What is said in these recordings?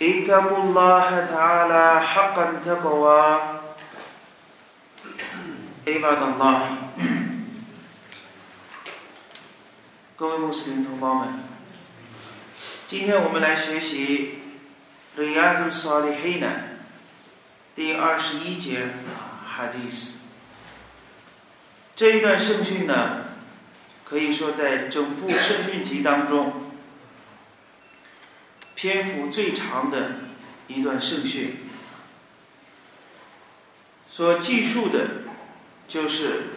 اتقوا الله تعالى حقا تقوى عباد الله 各位穆斯林同胞们，今天我们来学习《Riyadus Salihin》第二十一节 Hadith。这一段圣训呢，可以说在整部圣训集当中， 篇幅最长的一段圣训，所记述的，就是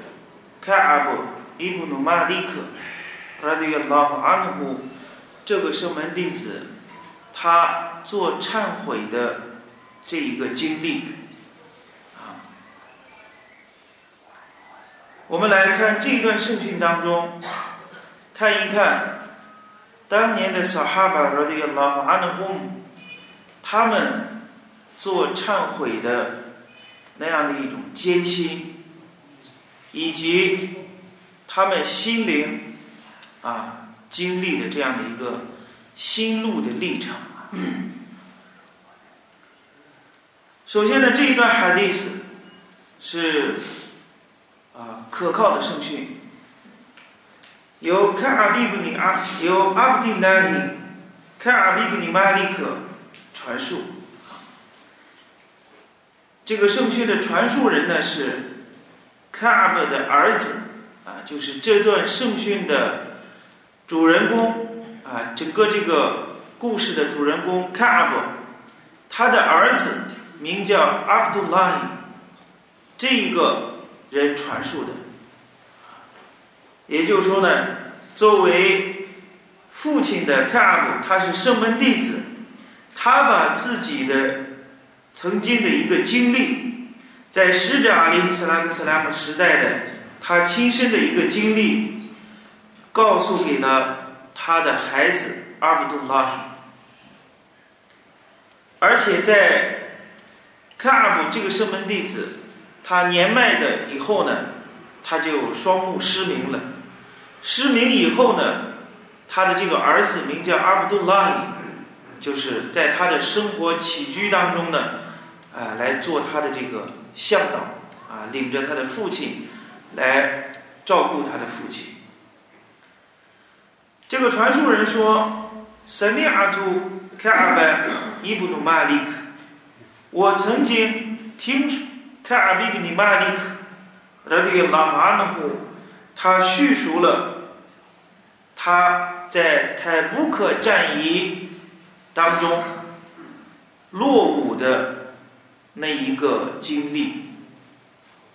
卡阿布伊布努马利克。拉迪亚拉夫阿努这个圣门弟子，他做忏悔的这一个经历，我们来看这一段圣训当中，看一看当年的萨哈巴拉迪亚拉夫阿努胡，他们做忏悔的那样的一种艰辛，以及他们心灵。啊，经历的这样的一个心路的历程。首先呢，这一段哈迪斯是啊可靠的圣训，由卡阿比布尼阿由阿布蒂拉伊卡阿比布尼马利克传述。这个圣训的传述人呢是卡阿布的儿子啊，就是这段圣训的。主人公啊，整个这个故事的主人公卡阿布，他的儿子名叫阿卜杜拉伊，这一个人传述的。也就是说呢，作为父亲的卡阿布，他是圣门弟子，他把自己的曾经的一个经历，在使者阿里·斯拉克斯拉姆时代的他亲身的一个经历。告诉给了他的孩子阿卜杜拉，而且在卡阿布这个圣门弟子，他年迈的以后呢，他就双目失明了。失明以后呢，他的这个儿子名叫阿卜杜拉希，就是在他的生活起居当中呢，啊，来做他的这个向导，啊，领着他的父亲来照顾他的父亲。这个传述人说：“塞米阿图卡阿拜伊布努马利克，我曾经听卡阿比布他叙述了他在泰布克战役当中落伍的那一个经历。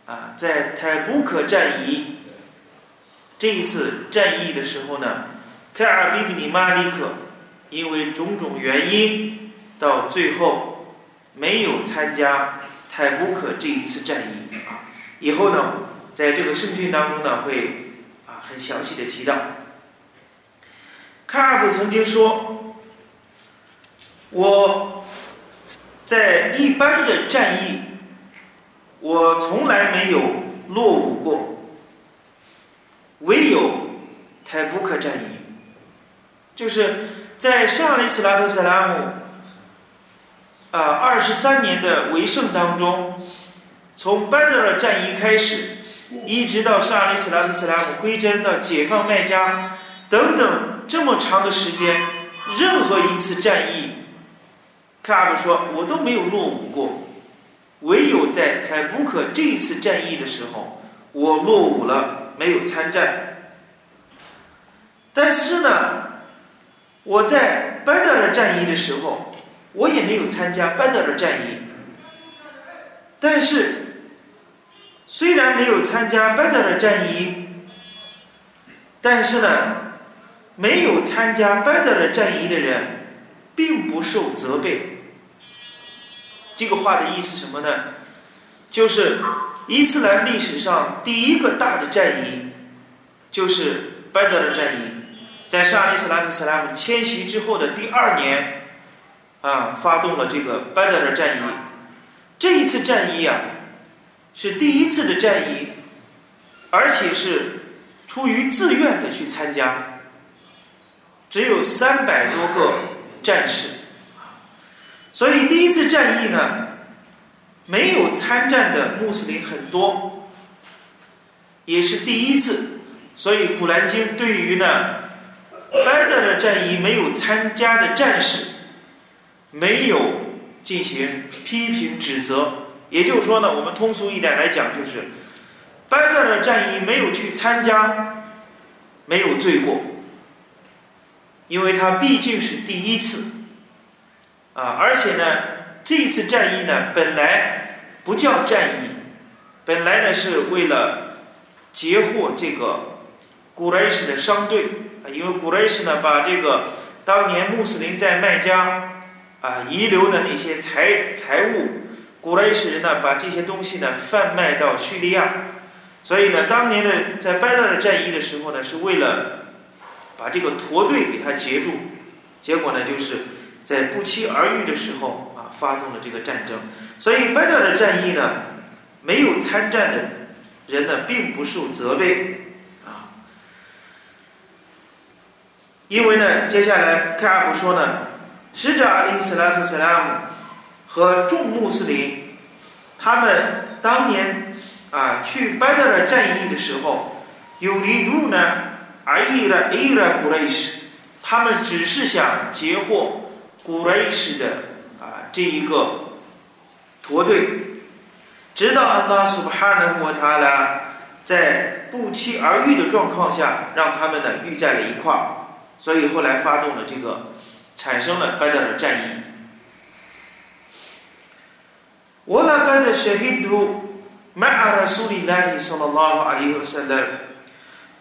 啊，在泰布克战役这一次战役的时候呢。”凯尔比比尼马利克因为种种原因，到最后没有参加泰布克这一次战役啊。以后呢，在这个圣训当中呢，会啊很详细的提到。卡尔布曾经说：“我在一般的战役，我从来没有落伍过，唯有泰布克战役。”就是在上里斯拉特塞拉姆啊二十三年的为胜当中，从班德尔战役开始，一直到沙里斯拉特斯拉姆归真到解放麦加等等这么长的时间，任何一次战役，卡布说我都没有落伍过，唯有在凯布克这一次战役的时候，我落伍了，没有参战。但是呢。我在班德尔战役的时候，我也没有参加班德尔战役。但是，虽然没有参加班德尔战役，但是呢，没有参加班德尔战役的人，并不受责备。这个话的意思什么呢？就是伊斯兰历史上第一个大的战役，就是拜德的战役，在沙利斯拉特斯拉姆迁徙之后的第二年，啊，发动了这个拜德的战役。这一次战役啊，是第一次的战役，而且是出于自愿的去参加，只有三百多个战士。所以第一次战役呢，没有参战的穆斯林很多，也是第一次。所以《古兰经》对于呢，拜德的战役没有参加的战士，没有进行批评指责。也就是说呢，我们通俗一点来讲，就是班德尔战役没有去参加，没有罪过，因为他毕竟是第一次。啊，而且呢，这次战役呢，本来不叫战役，本来呢是为了截获这个古莱什的商队啊，因为古莱什呢把这个当年穆斯林在麦加啊遗留的那些财财物，古莱什人呢把这些东西呢贩卖到叙利亚，所以呢，当年的在拜达尔战役的时候呢，是为了把这个驼队给他截住，结果呢就是。在不期而遇的时候啊，发动了这个战争。所以，拜德尔战役呢，没有参战的人呢，并不受责备啊。因为呢，接下来开阿布说呢，使者阿里·斯拉特·斯拉姆和众穆斯林，他们当年啊去班德的战役的时候，有离路呢，而伊拉伊拉古雷什，他们只是想截获。古莱什的啊这一个驼队，直到安拉苏巴哈纳沃塔拉在不期而遇的状况下，让他们呢遇在了一块儿，所以后来发动了这个，产生了班德尔战役。我那干的是印度麦阿拉苏里拉伊萨拉拉阿里和塞勒，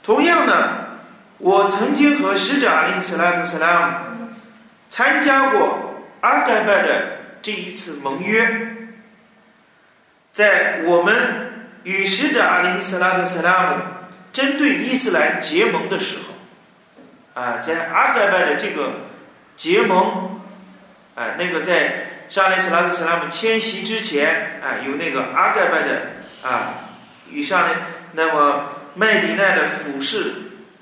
同样呢，我曾经和使者阿里斯拉特斯拉姆。参加过阿盖拜的这一次盟约，在我们与使者阿里·斯拉特·萨拉姆针对伊斯兰结盟的时候，啊，在阿盖拜的这个结盟，啊，那个在沙利斯拉特·斯拉姆迁徙之前，啊，有那个阿盖拜的啊，与上呢，那么麦迪奈的俯视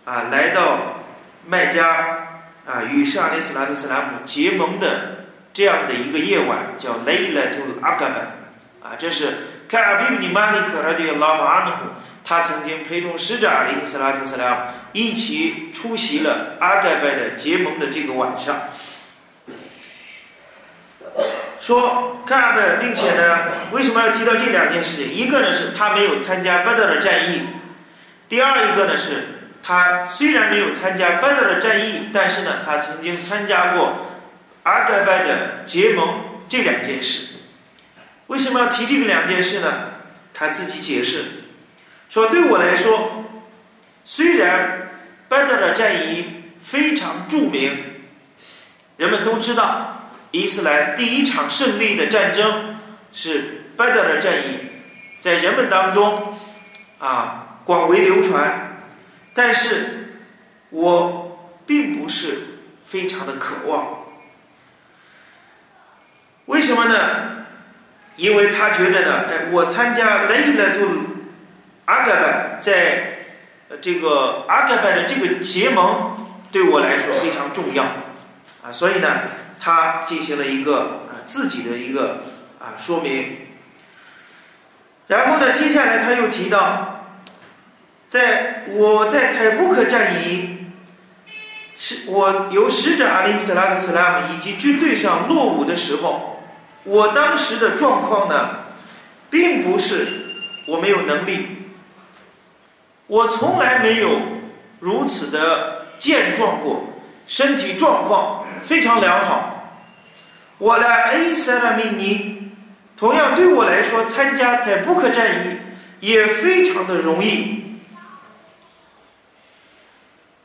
啊，来到麦加。啊，与圣阿里斯拉特斯拉姆结盟的这样的一个夜晚，叫雷拉图阿盖拜。啊，这是凯尔比布尼马里克拉的拉马努，他曾经陪同使者阿里斯拉特斯拉姆一起出席了阿盖拜的结盟的这个晚上。说凯尔拜，并且呢，为什么要提到这两件事情？一个呢是他没有参加巴德的战役，第二一个呢是。他虽然没有参加拜德的战役，但是呢，他曾经参加过阿盖拜的结盟这两件事。为什么要提这个两件事呢？他自己解释说：“对我来说，虽然拜德的战役非常著名，人们都知道伊斯兰第一场胜利的战争是拜德尔战役，在人们当中啊广为流传。”但是，我并不是非常的渴望。为什么呢？因为他觉得呢，哎，我参加雷勒图阿盖拜，在这个阿盖拜的这个结盟对我来说非常重要啊，所以呢，他进行了一个啊自己的一个啊说明。然后呢，接下来他又提到。在我在泰布克战役，是我由使者阿里·斯拉特·斯拉姆以及军队上落伍的时候，我当时的状况呢，并不是我没有能力，我从来没有如此的健壮过，身体状况非常良好。我来埃塞拉米尼，同样对我来说，参加泰布克战役也非常的容易。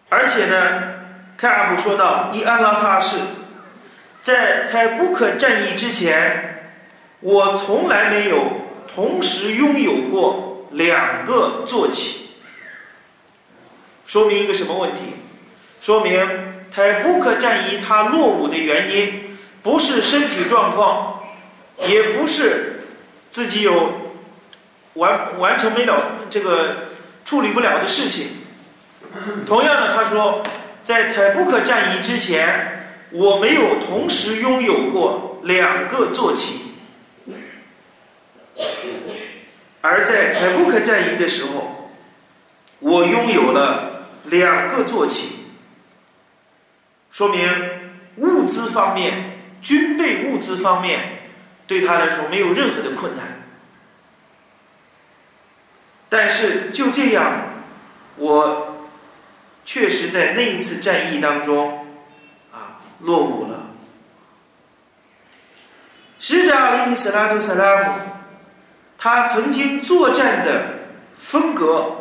而且呢，凯阿布说到，伊安拉发誓，在泰布克战役之前，我从来没有同时拥有过两个坐骑。说明一个什么问题？说明泰布克战役他落伍的原因，不是身体状况，也不是自己有完完成没了这个处理不了的事情。同样的，他说，在泰布克战役之前，我没有同时拥有过两个坐骑，而在泰布克战役的时候，我拥有了两个坐骑，说明物资方面、军备物资方面对他来说没有任何的困难。但是就这样，我。确实在那一次战役当中，啊，落伍了。使者阿里·斯拉图·萨拉姆，他曾经作战的风格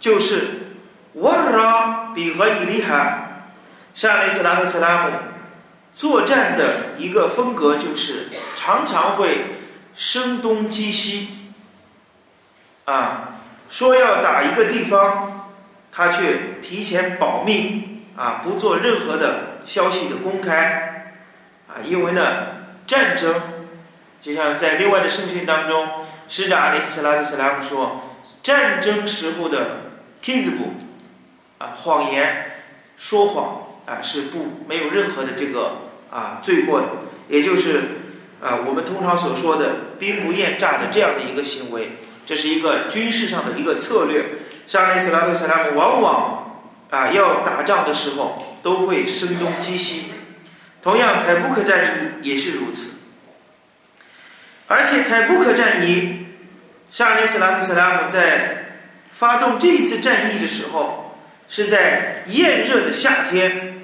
就是瓦拉比和伊利哈。沙利斯拉图·萨拉姆作战的一个风格就是常常会声东击西，啊，说要打一个地方。他却提前保密啊，不做任何的消息的公开。啊，因为呢，战争就像在另外的圣训当中，使者阿里斯拉特斯拉姆说，战争时候的 kidb 啊，谎言说谎。啊是不没有任何的这个啊罪过的，也就是啊我们通常所说的兵不厌诈的这样的一个行为，这是一个军事上的一个策略。沙利斯拉特·萨拉姆往往啊要打仗的时候都会声东击西，同样台布克战役也是如此。而且台布克战役，沙利斯拉特·萨拉姆在发动这一次战役的时候是在炎热的夏天，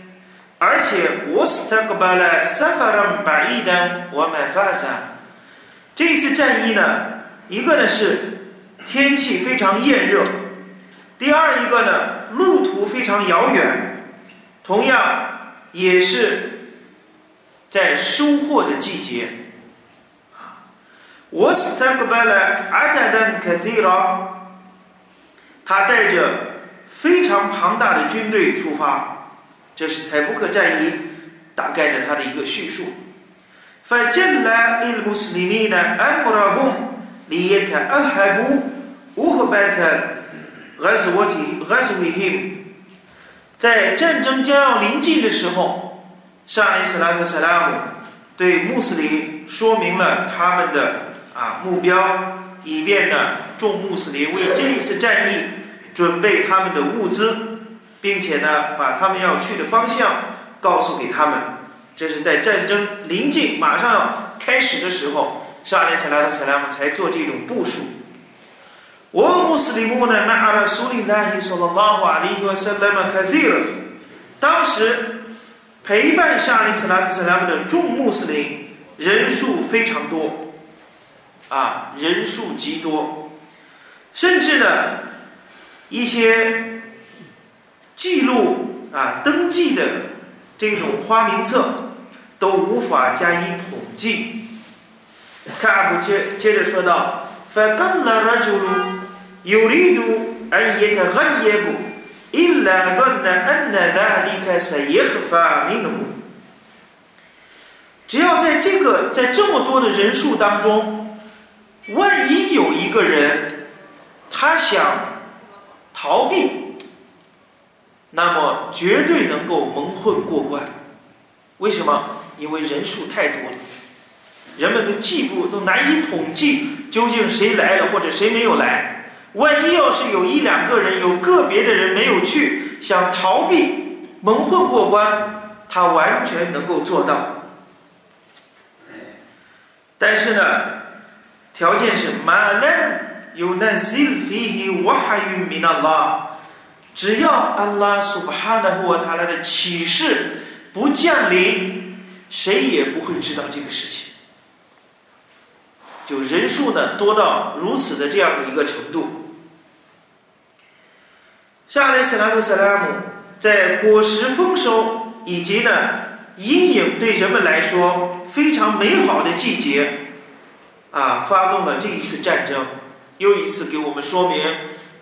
而且我斯特格巴拉萨法让巴伊丹我买发萨。这次战役呢，一个呢是天气非常炎热。第二一个呢，路途非常遥远，同样也是在收获的季节。啊，我斯特克巴勒阿达丹卡西拉，他带着非常庞大的军队出发，这是台布克战役大概的他的一个叙述。فجلى للمسلمين أمرهم ليتأهبوا وهبة Ghazwati Ghazwihim，在战争将要临近的时候，沙利斯拉特·萨拉姆对穆斯林说明了他们的啊目标，以便呢众穆斯林为这一次战役 准备他们的物资，并且呢把他们要去的方向告诉给他们。这是在战争临近、马上要开始的时候，沙利斯拉特·萨拉姆才做这种部署。我穆斯林们呢，那阿拉苏里拉希说了拉话，里和塞拉玛卡西尔。当时陪伴沙利斯拉夫斯拉姆的众穆斯林人数非常多，啊，人数极多，甚至呢，一些记录啊登记的这种花名册都无法加以统计。看阿布接接着说道。فقال رجل يريد أن يتغيب إلا ظن أن ذلك سيخفى منه 只要在这个在这么多的人数当中，万一有一个人他想 逃避，那么绝对能够蒙混过关。为什么？因为人数太多了，人们都记不都难以统计。究竟谁来了或者谁没有来？万一要是有一两个人，有个别的人没有去，想逃避蒙混过关，他完全能够做到。但是呢，条件是马兰有那 zil fihi wahyu min Allah，只要安拉苏巴哈纳或他来的启示不降临，谁也不会知道这个事情。就人数呢多到如此的这样的一个程度，沙利斯拉图萨拉姆在果实丰收以及呢阴影对人们来说非常美好的季节，啊发动了这一次战争，又一次给我们说明，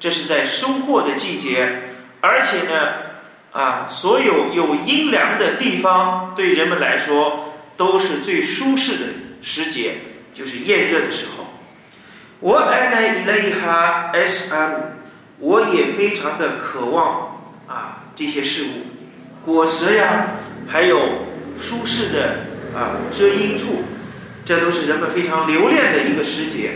这是在收获的季节，而且呢，啊，所有有阴凉的地方对人们来说都是最舒适的时节，就是炎热的时候。我爱那伊莱哈 S M，我也非常的渴望啊这些事物，果实呀，还有舒适的。啊，遮阴处，这都是人们非常留恋的一个时节。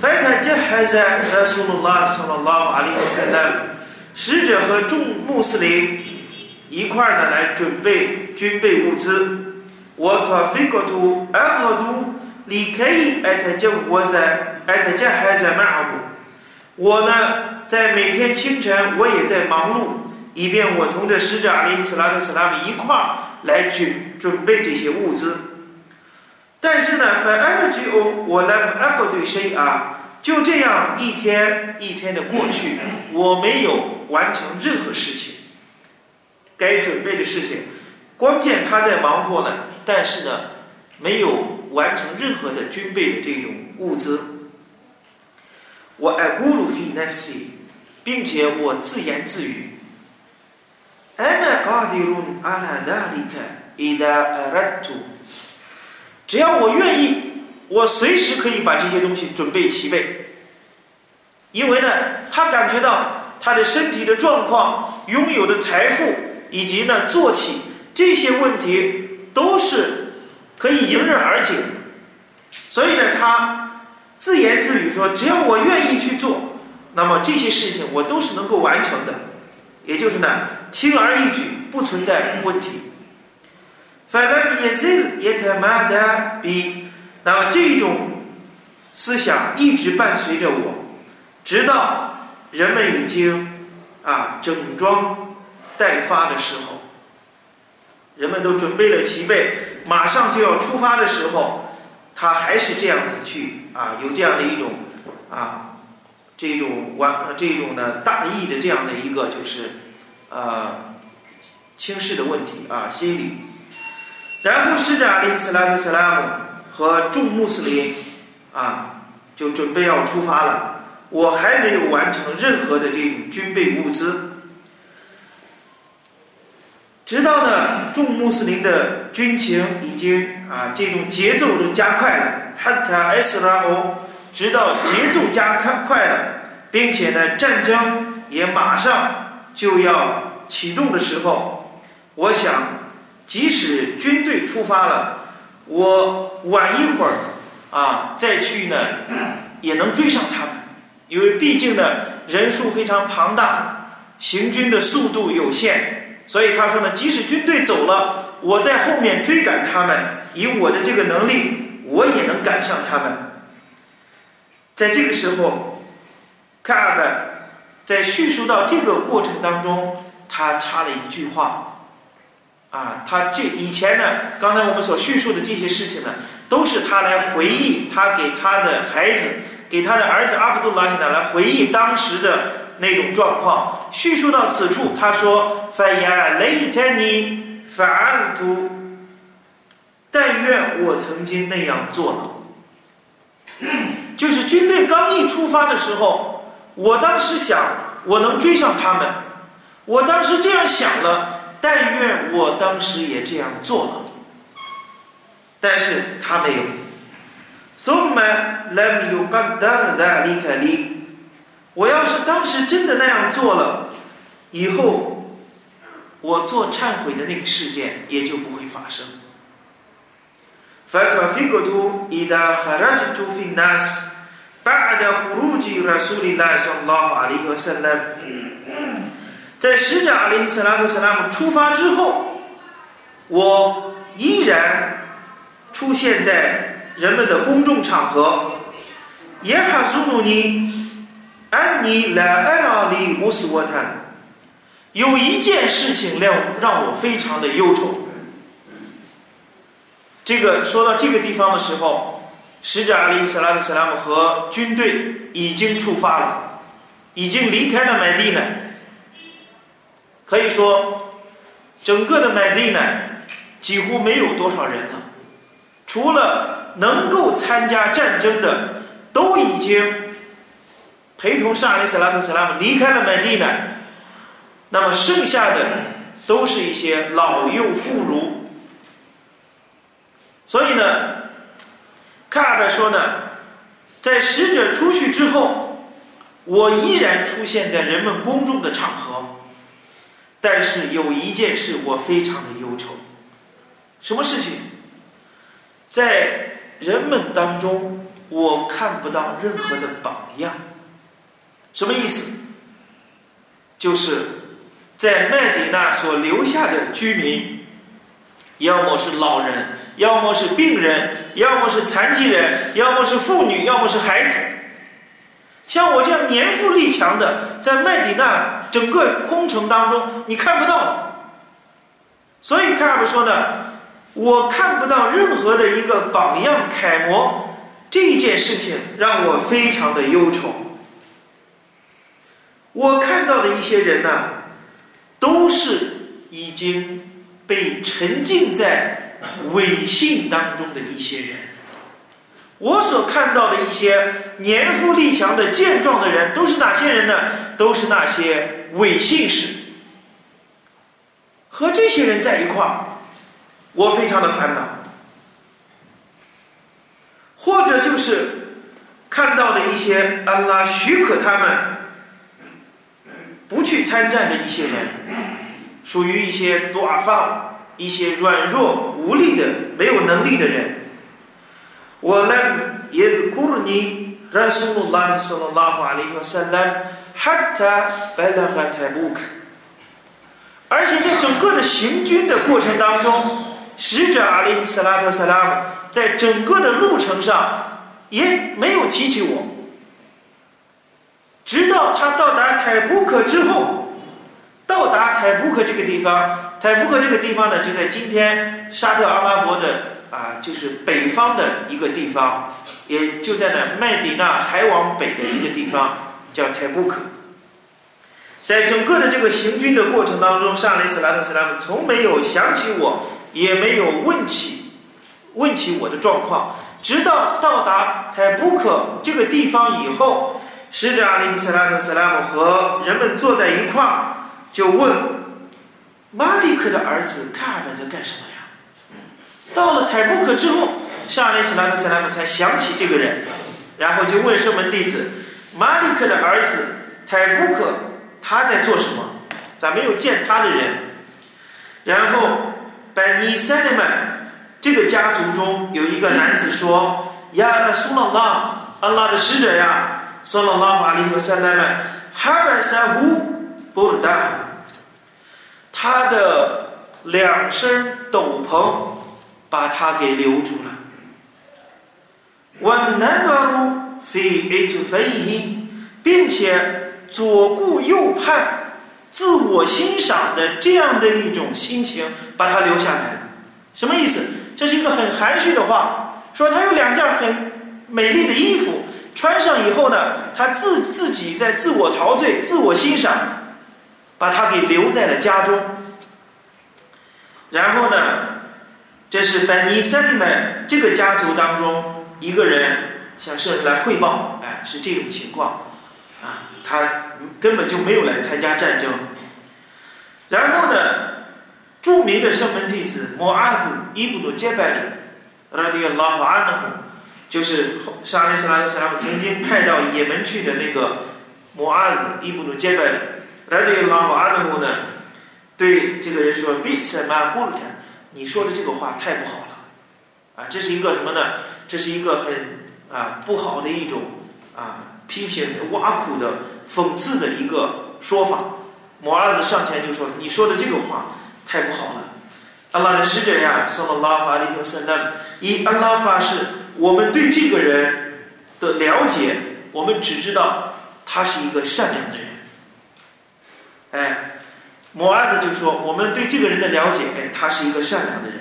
Fata jahaza Rasulullah sallallahu alaihi wasallam，使者和众穆斯林一块儿呢来准备军备物资。我托费格图阿赫都离开艾特加沃塞艾特加海塞马布。我呢在每天清晨我也在忙碌，以便我同着使者阿里斯拉特斯拉姆一块儿。来准准备这些物资，但是呢，反而只有我来阿不对谁啊？就这样一天一天的过去，我没有完成任何事情，该准备的事情，关键他在忙活呢，但是呢，没有完成任何的军备的这种物资。我爱咕噜费奈西，并且我自言自语。أنا قادر على ذلك إذا أردت 只要我愿意，我随时可以把这些东西准备齐备。因为呢，他感觉到他的身体的状况、拥有的财富以及呢做起这些问题都是可以迎刃而解的。所以呢，他自言自语说：“只要我愿意去做，那么这些事情我都是能够完成的。”也就是呢，轻而易举，不存在问题。反正也是也他妈的比，那么这种思想一直伴随着我，直到人们已经啊整装待发的时候，人们都准备了齐备，马上就要出发的时候，他还是这样子去啊，有这样的一种啊。这种完，这种呢大意的这样的一个就是呃轻视的问题啊心理。然后使者阿里斯拉特斯拉姆和众穆斯林啊就准备要出发了，我还没有完成任何的这种军备物资。直到呢众穆斯林的军情已经啊这种节奏都加快了，哈塔埃斯拉欧。直到节奏加快快了，并且呢，战争也马上就要启动的时候，我想，即使军队出发了，我晚一会儿啊再去呢，也能追上他们，因为毕竟呢人数非常庞大，行军的速度有限，所以他说呢，即使军队走了，我在后面追赶他们，以我的这个能力，我也能赶上他们。在这个时候，卡尔本在叙述到这个过程当中，他插了一句话，啊，他这以前呢，刚才我们所叙述的这些事情呢，都是他来回忆，他给他的孩子，给他的儿子阿卜杜拉希达来回忆当时的那种状况。叙述到此处，他说：“反呀雷特尼反尔图，但愿我曾经那样做了。”就是军队刚一出发的时候，我当时想我能追上他们，我当时这样想了，但愿我当时也这样做了，但是他没有。ثم لم يقدر ذلك لي。我要是当时真的那样做了，以后我做忏悔的那个事件也就不会发生。فتوفقت إذا خرجت في الناس بعد خروج رسول الله صلى الله عليه وسلم 在使者阿里斯拉特·斯拉姆出发之后，我依然出现在人们的公众场合。耶哈苏努尼安尼莱埃拉里乌斯沃坦，有一件事情让让我非常的忧愁。这个说到这个地方的时候，使者阿里·斯拉特·斯拉姆和军队已经出发了，已经离开了麦地呢。可以说，整个的麦地呢，几乎没有多少人了，除了能够参加战争的都已经陪同上阿里斯拉图斯拉姆离开了麦地呢，那么剩下的都是一些老幼妇孺。所以呢，卡尔说呢，在使者出去之后，我依然出现在人们公众的场合，但是有一件事我非常的忧愁，什么事情？在人们当中，我看不到任何的榜样。什么意思？就是在麦迪那所留下的居民，要么是老人。要么是病人，要么是残疾人，要么是妇女，要么是孩子。像我这样年富力强的，在麦迪那整个空城当中，你看不到。所以卡尔说呢，我看不到任何的一个榜样楷模，这件事情让我非常的忧愁。我看到的一些人呢，都是已经被沉浸在。伪信当中的一些人，我所看到的一些年富力强的健壮的人，都是哪些人呢？都是那些伪信士。和这些人在一块儿，我非常的烦恼。或者就是看到的一些安拉许可他们不去参战的一些人，属于一些多阿放。一些软弱无力的、没有能力的人，我呢也是鼓励你，让苏鲁拉希说拉里和萨拉，哈塔白拉哈泰布克。而且在整个的行军的过程当中，使者阿里·斯拉特·萨拉姆在整个的路程上也没有提起我，直到他到达泰布克之后。到达泰布克这个地方，泰布克这个地方呢，就在今天沙特阿拉伯的啊，就是北方的一个地方，也就在那麦迪那还往北的一个地方，叫泰布克。在整个的这个行军的过程当中，上雷斯拉特斯拉姆从没有想起我，也没有问起问起我的状况，直到到达泰布克这个地方以后，使者阿里斯拉特斯拉姆和人们坐在一块儿。就问马利克的儿子卡尔在干什么呀？到了泰布克之后，沙利斯拉特斯拉姆才想起这个人，然后就问圣门弟子马利克的儿子泰布克他在做什么？咋没有见他的人？然后班尼塞利曼这个家族中有一个男子说：“呀，他苏拉拉，阿拉的使者呀，苏拉拉马利和塞拉曼，哈巴萨胡布尔达。”他的两身斗篷把他给留住了。我难道非 A to 非一，并且左顾右盼、自我欣赏的这样的一种心情把他留下来。什么意思？这是一个很含蓄的话，说他有两件很美丽的衣服，穿上以后呢，他自自己在自我陶醉、自我欣赏，把他给留在了家中。然后呢，这是班尼塞利曼这个家族当中一个人向圣人来汇报，哎，是这种情况，啊，他根本就没有来参加战争。然后呢，著名的圣门弟子摩阿杜伊布努杰拜里，拉迪拉瓦安纳姆，就是沙利斯拉斯拉姆曾经派到也门去的那个摩阿杜伊布努杰拜里，拉迪拉瓦安纳姆呢？对这个人说：“比什么古特，你说的这个话太不好了，啊，这是一个什么呢？这是一个很啊不好的一种啊批评、挖苦的、讽刺的一个说法。”摩阿子上前就说：“你说的这个话太不好了。”阿拉的使者呀，送了拉法利和塞勒，以阿拉发誓，我们对这个人的了解，我们只知道他是一个善良的人，哎。摩阿子就说：“我们对这个人的了解，哎，他是一个善良的人。”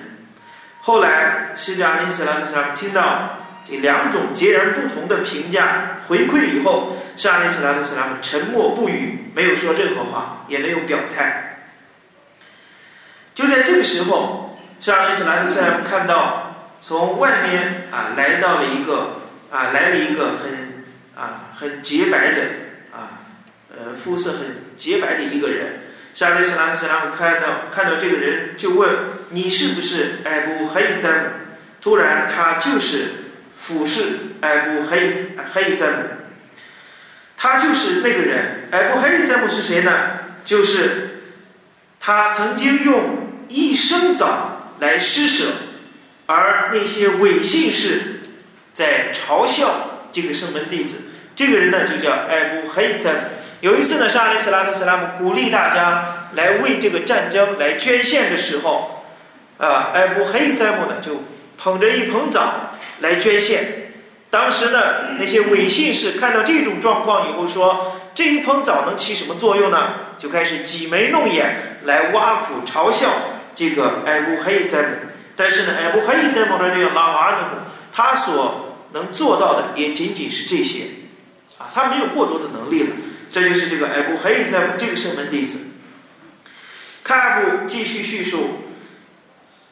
后来，使者阿里斯拉特萨听到这两种截然不同的评价回馈以后，沙利斯拉特萨拉沉默不语，没有说任何话，也没有表态。就在这个时候，沙利斯拉特萨拉看到从外面啊来到了一个啊来了一个很啊很洁白的啊呃肤色很洁白的一个人。沙利斯拉斯拉姆看到看到这个人就问你是不是艾布黑塞姆？突然他就是俯视艾布黑黑塞姆，他就是那个人。艾布黑塞姆是谁呢？就是他曾经用一生枣来施舍。而那些伪信士在嘲笑这个圣门弟子，这个人呢就叫艾布黑塞姆。有一次呢，是阿里斯拉特斯拉姆鼓励大家来为这个战争来捐献的时候，啊，艾布黑塞姆呢就捧着一捧枣来捐献。当时呢，那些伪信士看到这种状况以后说：“这一捧枣能起什么作用呢？”就开始挤眉弄眼来挖苦嘲笑这个艾布黑塞姆。但是呢，艾布哈伊塞姆的这个拉瓦尼姆，他所能做到的也仅仅是这些，啊，他没有过多的能力了。这就是这个艾布哈伊塞姆这个圣门弟子。卡布继续叙述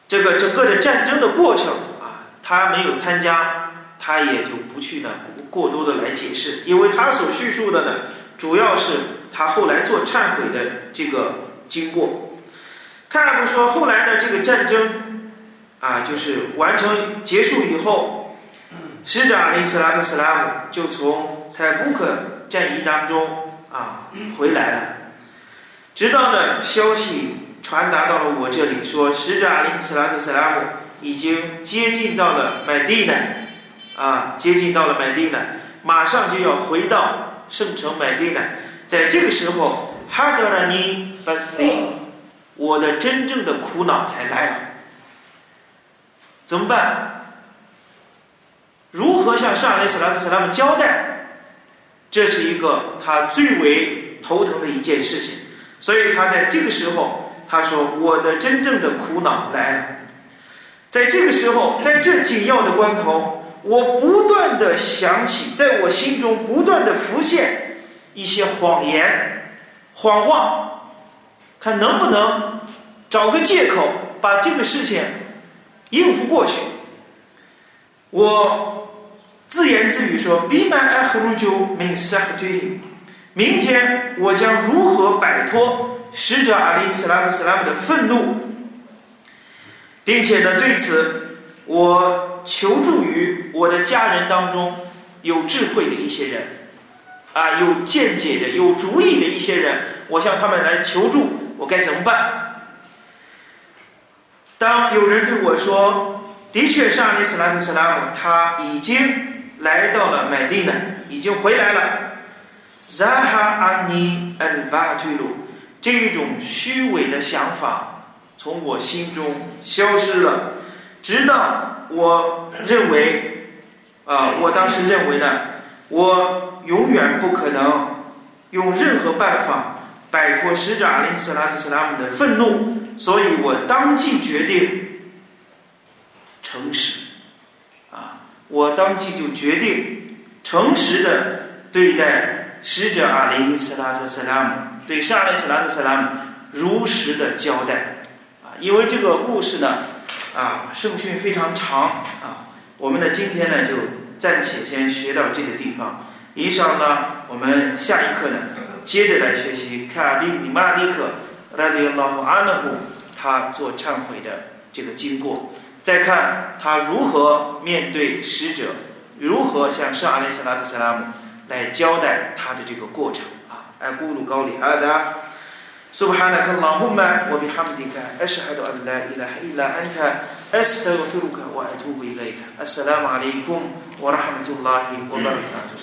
这个整个的战争的过程啊，他没有参加，他也就不去呢过多的来解释，因为他所叙述的呢，主要是他后来做忏悔的这个经过。卡布说，后来呢，这个战争。啊，就是完成结束以后，使者阿里斯拉克斯拉姆就从泰布克战役当中啊回来了。直到呢消息传达到了我这里，说使者阿里斯拉特斯拉姆已经接近到了麦地呢，啊，接近到了麦地呢，马上就要回到圣城麦地呢。在这个时候，哈德拉尼巴西，我的真正的苦恼才来了。怎么办？如何向上雷斯拉特斯拉姆交代？这是一个他最为头疼的一件事情。所以他在这个时候，他说：“我的真正的苦恼来了。”在这个时候，在这紧要的关头，我不断的想起，在我心中不断的浮现一些谎言、谎话，看能不能找个借口把这个事情。应付过去，我自言自语说：“比曼艾赫鲁就没杀对。明天我将如何摆脱使者阿里斯拉特斯拉姆的愤怒，并且呢，对此我求助于我的家人当中有智慧的一些人，啊，有见解的、有主意的一些人，我向他们来求助，我该怎么办？”当有人对我说：“的确，是阿里斯拉特斯拉姆他已经来到了麦地呢，已经回来了。”扎哈阿尼恩巴推鲁这种虚伪的想法从我心中消失了，直到我认为，啊，我当时认为呢，我永远不可能用任何办法摆脱使者阿里斯拉特斯拉姆的愤怒。所以我当即决定诚实，啊，我当即就决定诚实的对待使者阿里斯拉特斯拉姆，对沙利斯拉特斯拉姆如实的交代，啊，因为这个故事呢，啊，圣训非常长，啊，我们呢今天呢就暂且先学到这个地方，以上呢我们下一课呢接着来学习卡比里马利克。拉迪拉姆阿纳布，他做忏悔的这个经过，再看他如何面对使者，如何向圣阿里斯拉特萨拉姆来交代他的这个过程 أقول قولي هذا. سبحانك اللهم وبحمدك أشهد أن لا إله إلا أنت أستغفرك وأتوب إليك. السلام عليكم ورحمة الله وبركاته.